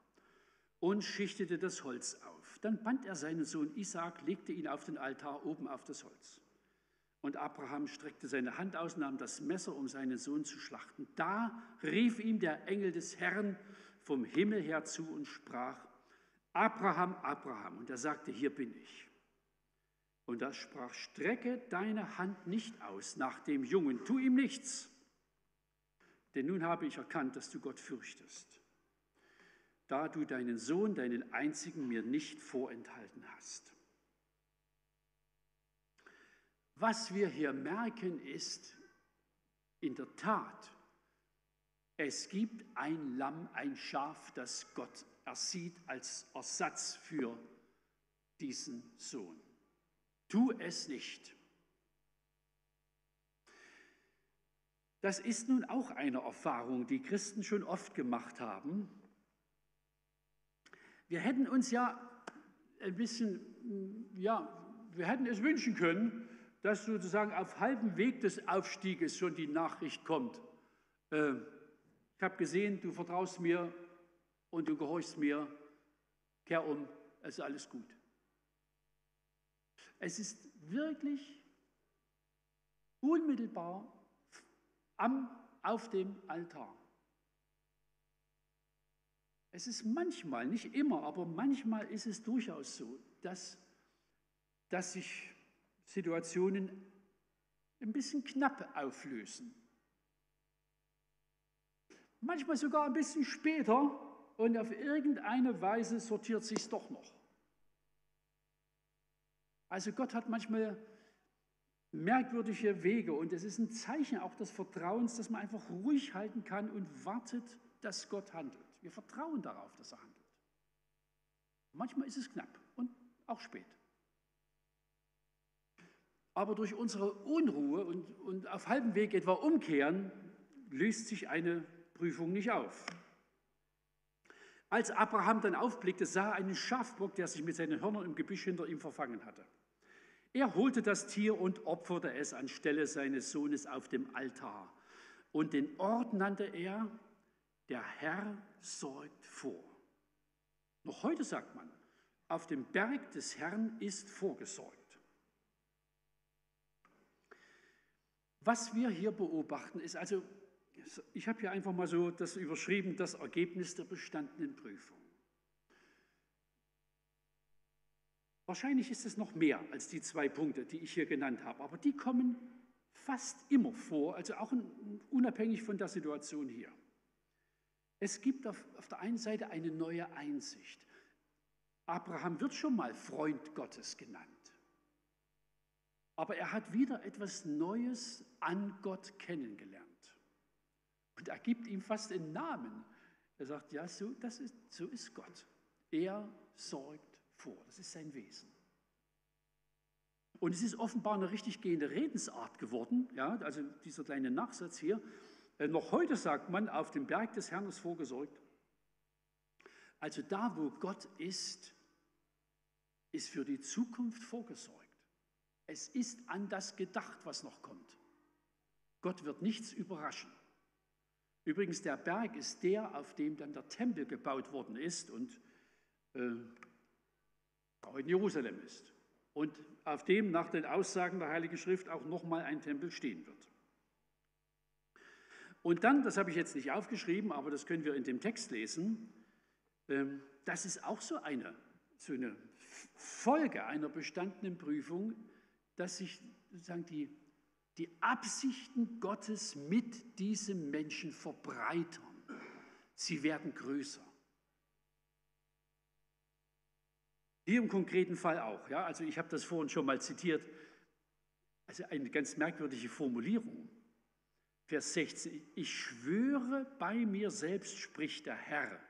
Speaker 1: und schichtete das Holz auf. Dann band er seinen Sohn Isaak, legte ihn auf den Altar oben auf das Holz. Und Abraham streckte seine Hand aus, nahm das Messer, um seinen Sohn zu schlachten. Da rief ihm der Engel des Herrn vom Himmel her zu und sprach, Abraham, Abraham. Und er sagte, hier bin ich. Und er sprach, strecke deine Hand nicht aus nach dem Jungen, tu ihm nichts. Denn nun habe ich erkannt, dass du Gott fürchtest, da du deinen Sohn, deinen einzigen, mir nicht vorenthalten hast. Was wir hier merken ist, in der Tat, es gibt ein Lamm, ein Schaf, das Gott ersieht als Ersatz für diesen Sohn. Tu es nicht. Das ist nun auch eine Erfahrung, die Christen schon oft gemacht haben. Wir hätten uns ja ein bisschen, ja, wir hätten es wünschen können, dass sozusagen auf halbem Weg des Aufstieges schon die Nachricht kommt. Äh, ich habe gesehen, du vertraust mir und du gehorchst mir, kehr um, es ist alles gut. Es ist wirklich unmittelbar am, auf dem Altar. Es ist manchmal, nicht immer, aber manchmal ist es durchaus so, dass, dass sich Situationen ein bisschen knapp auflösen. Manchmal sogar ein bisschen später und auf irgendeine Weise sortiert sich es doch noch. Also Gott hat manchmal merkwürdige Wege und es ist ein Zeichen auch des Vertrauens, dass man einfach ruhig halten kann und wartet, dass Gott handelt. Wir vertrauen darauf, dass er handelt. Manchmal ist es knapp und auch spät. Aber durch unsere Unruhe und, und auf halbem Weg etwa umkehren, löst sich eine Prüfung nicht auf. Als Abraham dann aufblickte, sah er einen Schafbock, der sich mit seinen Hörnern im Gebüsch hinter ihm verfangen hatte. Er holte das Tier und opferte es anstelle seines Sohnes auf dem Altar. Und den Ort nannte er, der Herr sorgt vor. Noch heute sagt man, auf dem Berg des Herrn ist vorgesorgt. Was wir hier beobachten, ist also, ich habe hier einfach mal so das überschrieben, das Ergebnis der bestandenen Prüfung. Wahrscheinlich ist es noch mehr als die zwei Punkte, die ich hier genannt habe, aber die kommen fast immer vor, also auch unabhängig von der Situation hier. Es gibt auf, auf der einen Seite eine neue Einsicht. Abraham wird schon mal Freund Gottes genannt. Aber er hat wieder etwas Neues an Gott kennengelernt. Und er gibt ihm fast einen Namen. Er sagt, ja, so, das ist, so ist Gott. Er sorgt vor. Das ist sein Wesen. Und es ist offenbar eine richtig gehende Redensart geworden, ja, also dieser kleine Nachsatz hier. Äh, noch heute sagt man, auf dem Berg des Herrn ist vorgesorgt. Also da, wo Gott ist, ist für die Zukunft vorgesorgt. Es ist an das gedacht, was noch kommt. Gott wird nichts überraschen. Übrigens, der Berg ist der, auf dem dann der Tempel gebaut worden ist und äh, auch in Jerusalem ist und auf dem nach den Aussagen der Heiligen Schrift auch nochmal ein Tempel stehen wird. Und dann, das habe ich jetzt nicht aufgeschrieben, aber das können wir in dem Text lesen, ähm, das ist auch so eine, so eine Folge einer bestandenen Prüfung, dass sich sozusagen die, die Absichten Gottes mit diesem Menschen verbreitern. Sie werden größer. Hier im konkreten Fall auch. Ja? Also ich habe das vorhin schon mal zitiert. Also eine ganz merkwürdige Formulierung. Vers 16. Ich schwöre bei mir selbst, spricht der Herr.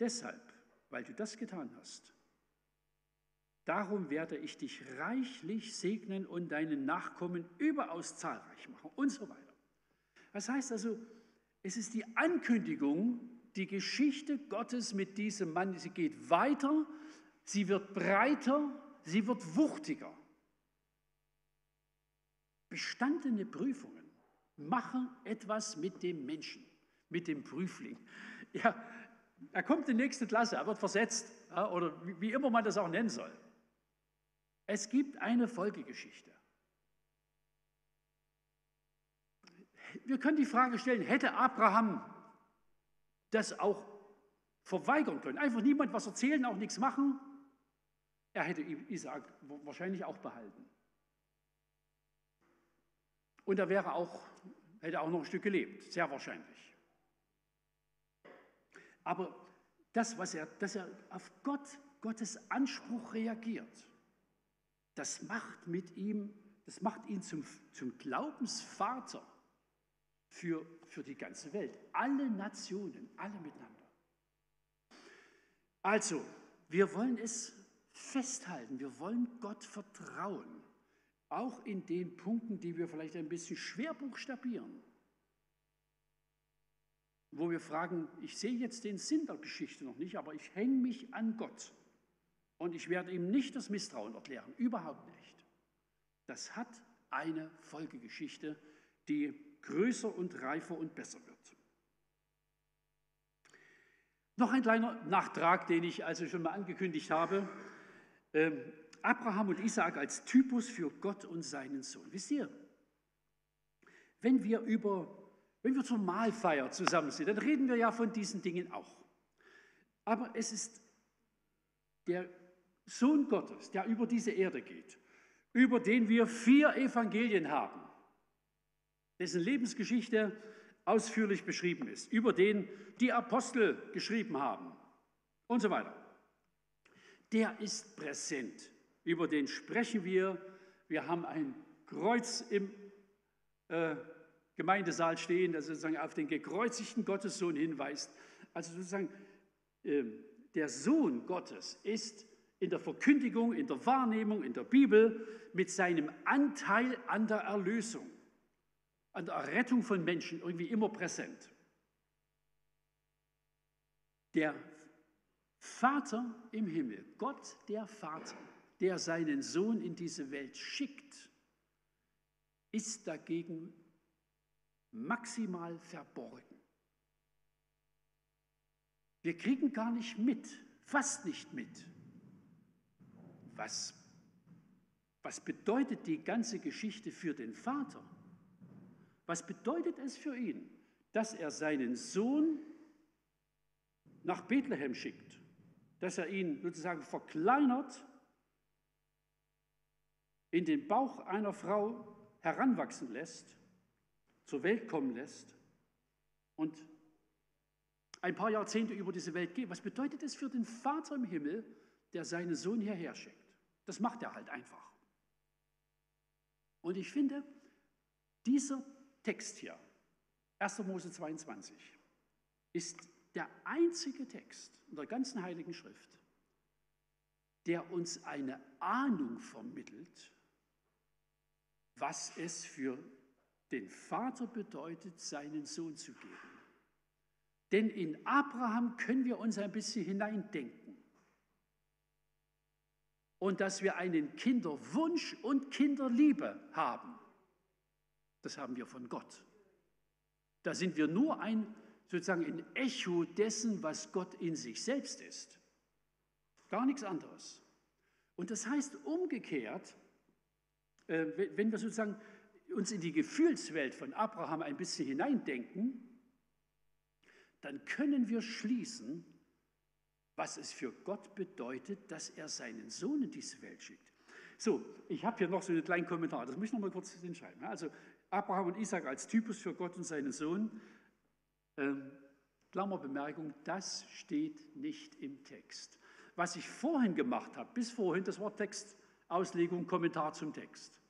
Speaker 1: Deshalb, weil du das getan hast. Darum werde ich dich reichlich segnen und deinen Nachkommen überaus zahlreich machen und so weiter. Das heißt also, es ist die Ankündigung die Geschichte Gottes mit diesem Mann, sie geht weiter, sie wird breiter, sie wird wuchtiger. Bestandene Prüfungen machen etwas mit dem Menschen, mit dem Prüfling. Ja, er kommt in die nächste Klasse, er wird versetzt oder wie immer man das auch nennen soll. Es gibt eine Folgegeschichte. Wir können die Frage stellen, hätte Abraham das auch verweigern können. Einfach niemand was erzählen, auch nichts machen. Er hätte Isaac wahrscheinlich auch behalten. Und er wäre auch, hätte auch noch ein Stück gelebt, sehr wahrscheinlich. Aber das, was er, dass er auf Gott, Gottes Anspruch reagiert, das macht mit ihm, das macht ihn zum, zum Glaubensvater für, für die ganze Welt. Alle Nationen, alle miteinander. Also, wir wollen es festhalten, wir wollen Gott vertrauen, auch in den Punkten, die wir vielleicht ein bisschen schwer buchstabieren. Wo wir fragen, ich sehe jetzt den Sinn der Geschichte noch nicht, aber ich hänge mich an Gott. Und ich werde ihm nicht das Misstrauen erklären, überhaupt nicht. das hat eine Folgegeschichte, die größer und reifer und besser wird. Noch ein kleiner Nachtrag, den ich also schon mal angekündigt habe. Ähm, Abraham und Isaak als Typus für Gott und seinen Sohn. Wisst ihr, wenn wir über, wenn wir zur Mahlfeier zusammen sind, dann reden wir ja von diesen Dingen auch. Aber es ist der Sohn Gottes, der über diese Erde geht, über den wir vier Evangelien haben, dessen Lebensgeschichte ausführlich beschrieben ist, über den die Apostel geschrieben haben und so weiter. Der ist präsent, über den sprechen wir. Wir haben ein Kreuz im äh, Gemeindesaal stehen, das sozusagen auf den gekreuzigten Gottessohn hinweist. Also sozusagen, äh, der Sohn Gottes ist in der Verkündigung, in der Wahrnehmung, in der Bibel mit seinem Anteil an der Erlösung an der Errettung von Menschen irgendwie immer präsent. Der Vater im Himmel, Gott der Vater, der seinen Sohn in diese Welt schickt, ist dagegen maximal verborgen. Wir kriegen gar nicht mit, fast nicht mit. Was, was bedeutet die ganze Geschichte für den Vater? Was bedeutet es für ihn, dass er seinen Sohn nach Bethlehem schickt, dass er ihn sozusagen verkleinert, in den Bauch einer Frau heranwachsen lässt, zur Welt kommen lässt und ein paar Jahrzehnte über diese Welt geht. Was bedeutet es für den Vater im Himmel, der seinen Sohn hierher schickt? Das macht er halt einfach. Und ich finde, dieser Text hier, 1. Mose 22, ist der einzige Text in der ganzen Heiligen Schrift, der uns eine Ahnung vermittelt, was es für den Vater bedeutet, seinen Sohn zu geben. Denn in Abraham können wir uns ein bisschen hineindenken. Und dass wir einen Kinderwunsch und Kinderliebe haben. Das haben wir von Gott. Da sind wir nur ein sozusagen ein Echo dessen, was Gott in sich selbst ist. Gar nichts anderes. Und das heißt umgekehrt, äh, wenn wir sozusagen uns in die Gefühlswelt von Abraham ein bisschen hineindenken, dann können wir schließen, was es für Gott bedeutet, dass er seinen Sohn in diese Welt schickt. So, ich habe hier noch so einen kleinen Kommentar, das muss ich noch mal kurz hinschreiben. Also Abraham und Isaac als Typus für Gott und seinen Sohn. Ähm, Klammerbemerkung, das steht nicht im Text. Was ich vorhin gemacht habe, bis vorhin, das war Textauslegung, Kommentar zum Text.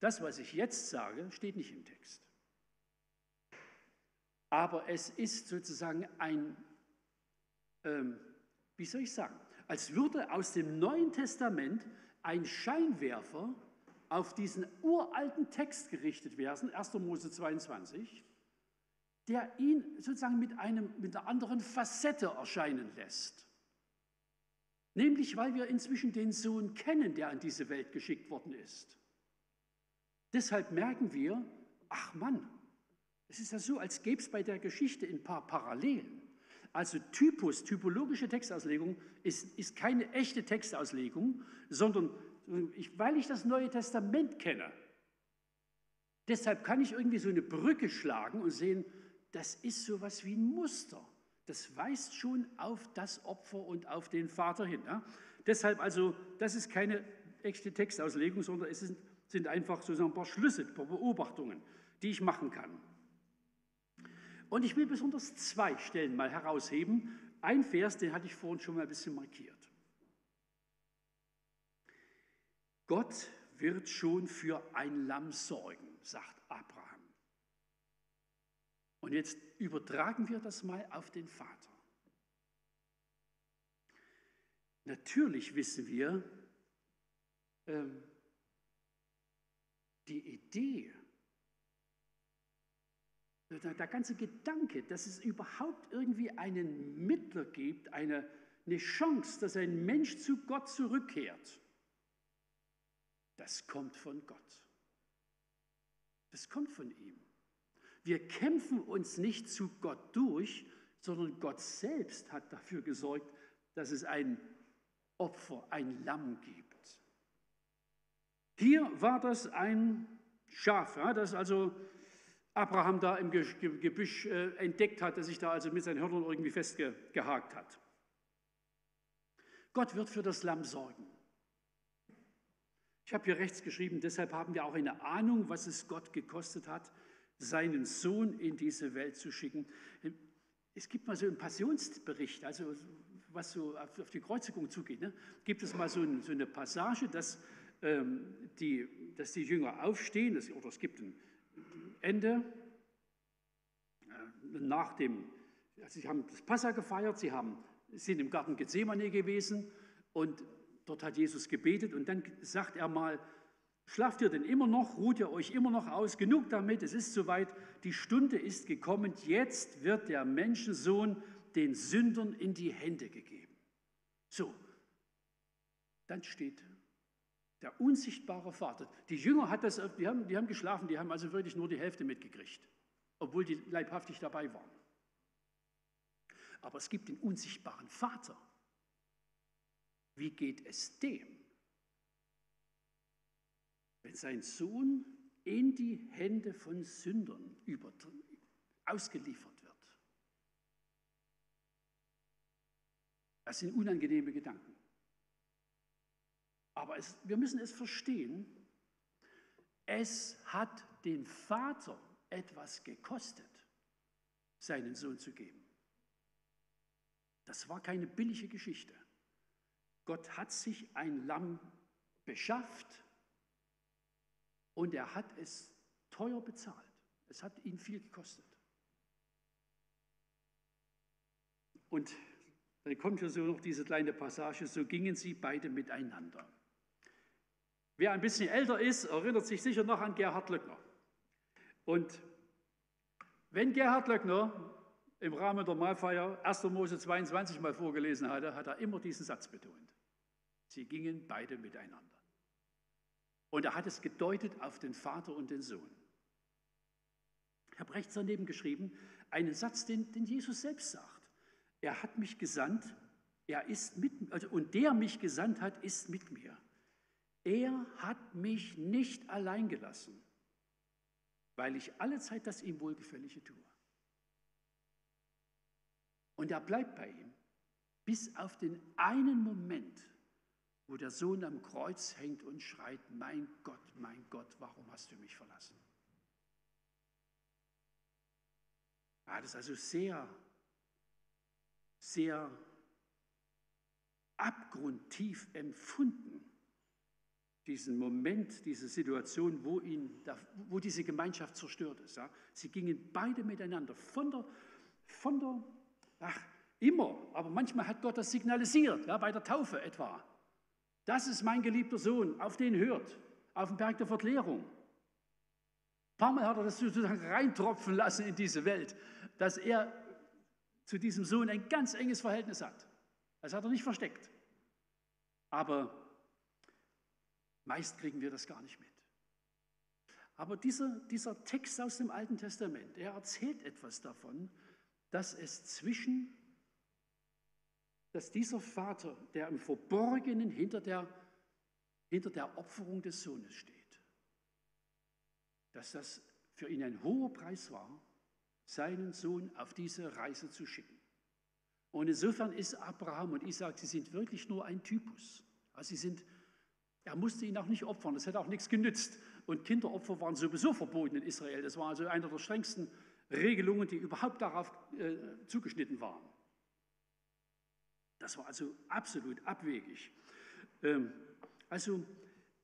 Speaker 1: Das, was ich jetzt sage, steht nicht im Text. Aber es ist sozusagen ein, ähm, wie soll ich sagen, als würde aus dem Neuen Testament ein Scheinwerfer auf diesen uralten Text gerichtet werden, 1. Mose 22, der ihn sozusagen mit, einem, mit einer anderen Facette erscheinen lässt. Nämlich, weil wir inzwischen den Sohn kennen, der an diese Welt geschickt worden ist. Deshalb merken wir, ach Mann, es ist ja so, als gäbe es bei der Geschichte ein paar Parallelen. Also Typus, typologische Textauslegung, ist, ist keine echte Textauslegung, sondern ich, weil ich das Neue Testament kenne. Deshalb kann ich irgendwie so eine Brücke schlagen und sehen, das ist so etwas wie ein Muster. Das weist schon auf das Opfer und auf den Vater hin. Ja? Deshalb also, das ist keine echte Textauslegung, sondern es sind, sind einfach sozusagen ein paar Schlüsse, ein paar Beobachtungen, die ich machen kann. Und ich will besonders zwei Stellen mal herausheben. Ein Vers, den hatte ich vorhin schon mal ein bisschen markiert. Gott wird schon für ein Lamm sorgen, sagt Abraham. Und jetzt übertragen wir das mal auf den Vater. Natürlich wissen wir, ähm, die Idee, der, ganze Gedanke, dass es überhaupt irgendwie einen Mittler gibt, eine, eine Chance, dass ein Mensch zu Gott zurückkehrt, Das kommt von Gott. Das kommt von ihm. Wir kämpfen uns nicht zu Gott durch, sondern Gott selbst hat dafür gesorgt, dass es ein Opfer, ein Lamm gibt. Hier war das ein Schaf, ja, das also Abraham da im Gebüsch äh, entdeckt hat, das sich da also mit seinen Hörnern irgendwie festgehakt hat. Gott wird für das Lamm sorgen. Ich habe hier rechts geschrieben, deshalb haben wir auch eine Ahnung, was es Gott gekostet hat, seinen Sohn in diese Welt zu schicken. Es gibt mal so einen Passionsbericht, also was so auf die Kreuzigung zugeht. Ne? Gibt es mal so, ein, so eine Passage, dass, ähm, die, dass die Jünger aufstehen, oder es gibt ein Ende äh, nach dem, sie haben das Passa gefeiert, sie haben, sind im Garten Gethsemane gewesen und dort hat Jesus gebetet und dann sagt er mal, Schlaft ihr denn immer noch? Ruht ihr euch immer noch aus? Genug damit, es ist soweit. Die Stunde ist gekommen. Jetzt wird der Menschensohn den Sündern in die Hände gegeben. So, dann steht der unsichtbare Vater. Die Jünger hat das, die haben, die haben geschlafen, die haben also wirklich nur die Hälfte mitgekriegt, obwohl die leibhaftig dabei waren. Aber es gibt den unsichtbaren Vater. Wie geht es dem? wenn sein Sohn in die Hände von Sündern ausgeliefert wird. Das sind unangenehme Gedanken. Aber es, wir müssen es verstehen, es hat den Vater etwas gekostet, seinen Sohn zu geben. Das war keine billige Geschichte. Gott hat sich ein Lamm beschafft und er hat es teuer bezahlt. Es hat ihn viel gekostet. Und dann kommt hier so noch diese kleine Passage, so gingen sie beide miteinander. Wer ein bisschen älter ist, erinnert sich sicher noch an Gerhard Löckner. Und wenn Gerhard Löckner im Rahmen der Mahlfeier 1. Mose 22 mal vorgelesen hatte, hat er immer diesen Satz betont. Sie gingen beide miteinander. Und er hat es gedeutet auf den Vater und den Sohn. Ich habe rechts daneben geschrieben, einen Satz, den, den Jesus selbst sagt. Er hat mich gesandt, er ist mit, also, und der mich gesandt hat, ist mit mir. Er hat mich nicht allein gelassen, weil ich alle Zeit das ihm Wohlgefällige tue. Und er bleibt bei ihm, bis auf den einen Moment, wo der Sohn am Kreuz hängt und schreit, mein Gott, mein Gott, warum hast du mich verlassen? Er hat es also sehr, sehr abgrundtief empfunden, diesen Moment, diese Situation, wo, ihn, wo diese Gemeinschaft zerstört ist. Ja. Sie gingen beide miteinander von der, von der, ach, immer, aber manchmal hat Gott das signalisiert, ja, bei der Taufe etwa. Das ist mein geliebter Sohn, auf den hört, auf dem Berg der Verklärung. Ein paar Mal hat er das sozusagen reintropfen lassen in diese Welt, dass er zu diesem Sohn ein ganz enges Verhältnis hat. Das hat er nicht versteckt. Aber meist kriegen wir das gar nicht mit. Aber dieser, dieser Text aus dem Alten Testament, er erzählt etwas davon, dass es zwischen dass dieser Vater, der im Verborgenen hinter der, hinter der Opferung des Sohnes steht, dass das für ihn ein hoher Preis war, seinen Sohn auf diese Reise zu schicken. Und insofern ist Abraham und Isaac, sie sind wirklich nur ein Typus. Also sie sind, er musste ihn auch nicht opfern, das hätte auch nichts genützt. Und Kinderopfer waren sowieso verboten in Israel. Das war also eine der strengsten Regelungen, die überhaupt darauf äh, zugeschnitten waren. Das war also absolut abwegig. Ähm, also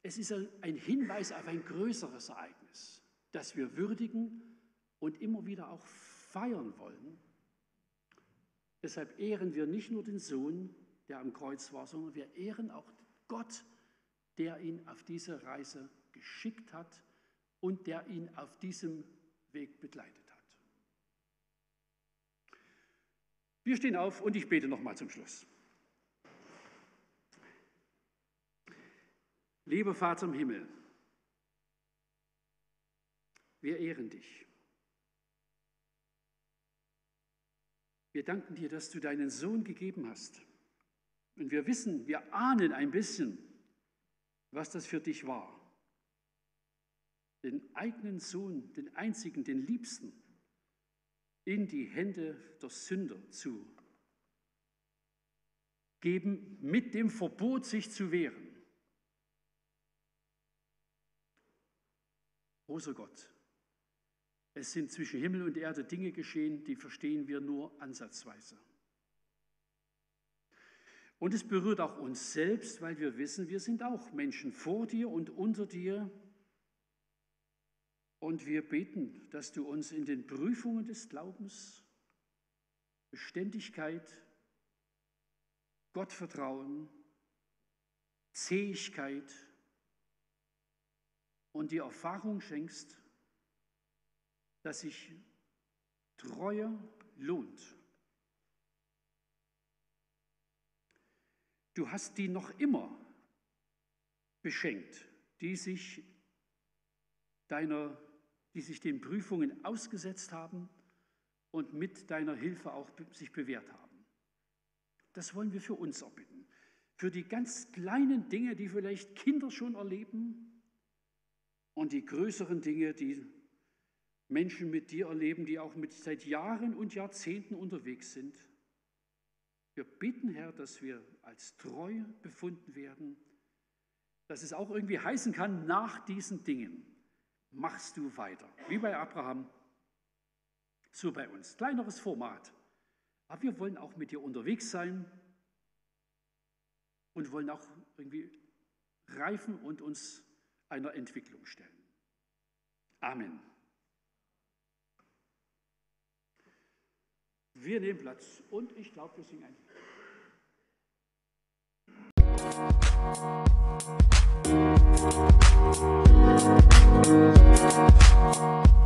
Speaker 1: es ist ein Hinweis auf ein größeres Ereignis, das wir würdigen und immer wieder auch feiern wollen. Deshalb ehren wir nicht nur den Sohn, der am Kreuz war, sondern wir ehren auch Gott, der ihn auf diese Reise geschickt hat und der ihn auf diesem Weg begleitet hat. Wir stehen auf und ich bete nochmal zum Schluss. Lieber Vater im Himmel, wir ehren dich. Wir danken dir, dass du deinen Sohn gegeben hast. Und wir wissen, wir ahnen ein bisschen, was das für dich war. Den eigenen Sohn, den einzigen, den liebsten, in die Hände der Sünder zu geben, mit dem Verbot, sich zu wehren. Großer Gott, es sind zwischen Himmel und Erde Dinge geschehen, die verstehen wir nur ansatzweise. Und es berührt auch uns selbst, weil wir wissen, wir sind auch Menschen vor dir und unter dir. Und wir beten, dass du uns in den Prüfungen des Glaubens Beständigkeit, Gottvertrauen, Zähigkeit und die Erfahrung schenkst, dass sich Treue lohnt. Du hast die noch immer beschenkt, die sich deiner, die sich den Prüfungen ausgesetzt haben und mit deiner Hilfe auch sich bewährt haben. Das wollen wir für uns erbitten. Für die ganz kleinen Dinge, die vielleicht Kinder schon erleben und die größeren Dinge, die Menschen mit dir erleben, die auch mit seit Jahren und Jahrzehnten unterwegs sind. Wir bitten, Herr, dass wir als treu befunden werden, dass es auch irgendwie heißen kann, nach diesen Dingen machst du weiter. Wie bei Abraham, so bei uns. Kleineres Format. Aber wir wollen auch mit dir unterwegs sein und wollen auch irgendwie reifen und uns einer Entwicklung stellen. Amen. Wir nehmen Platz und ich glaube, wir singen ein. Musik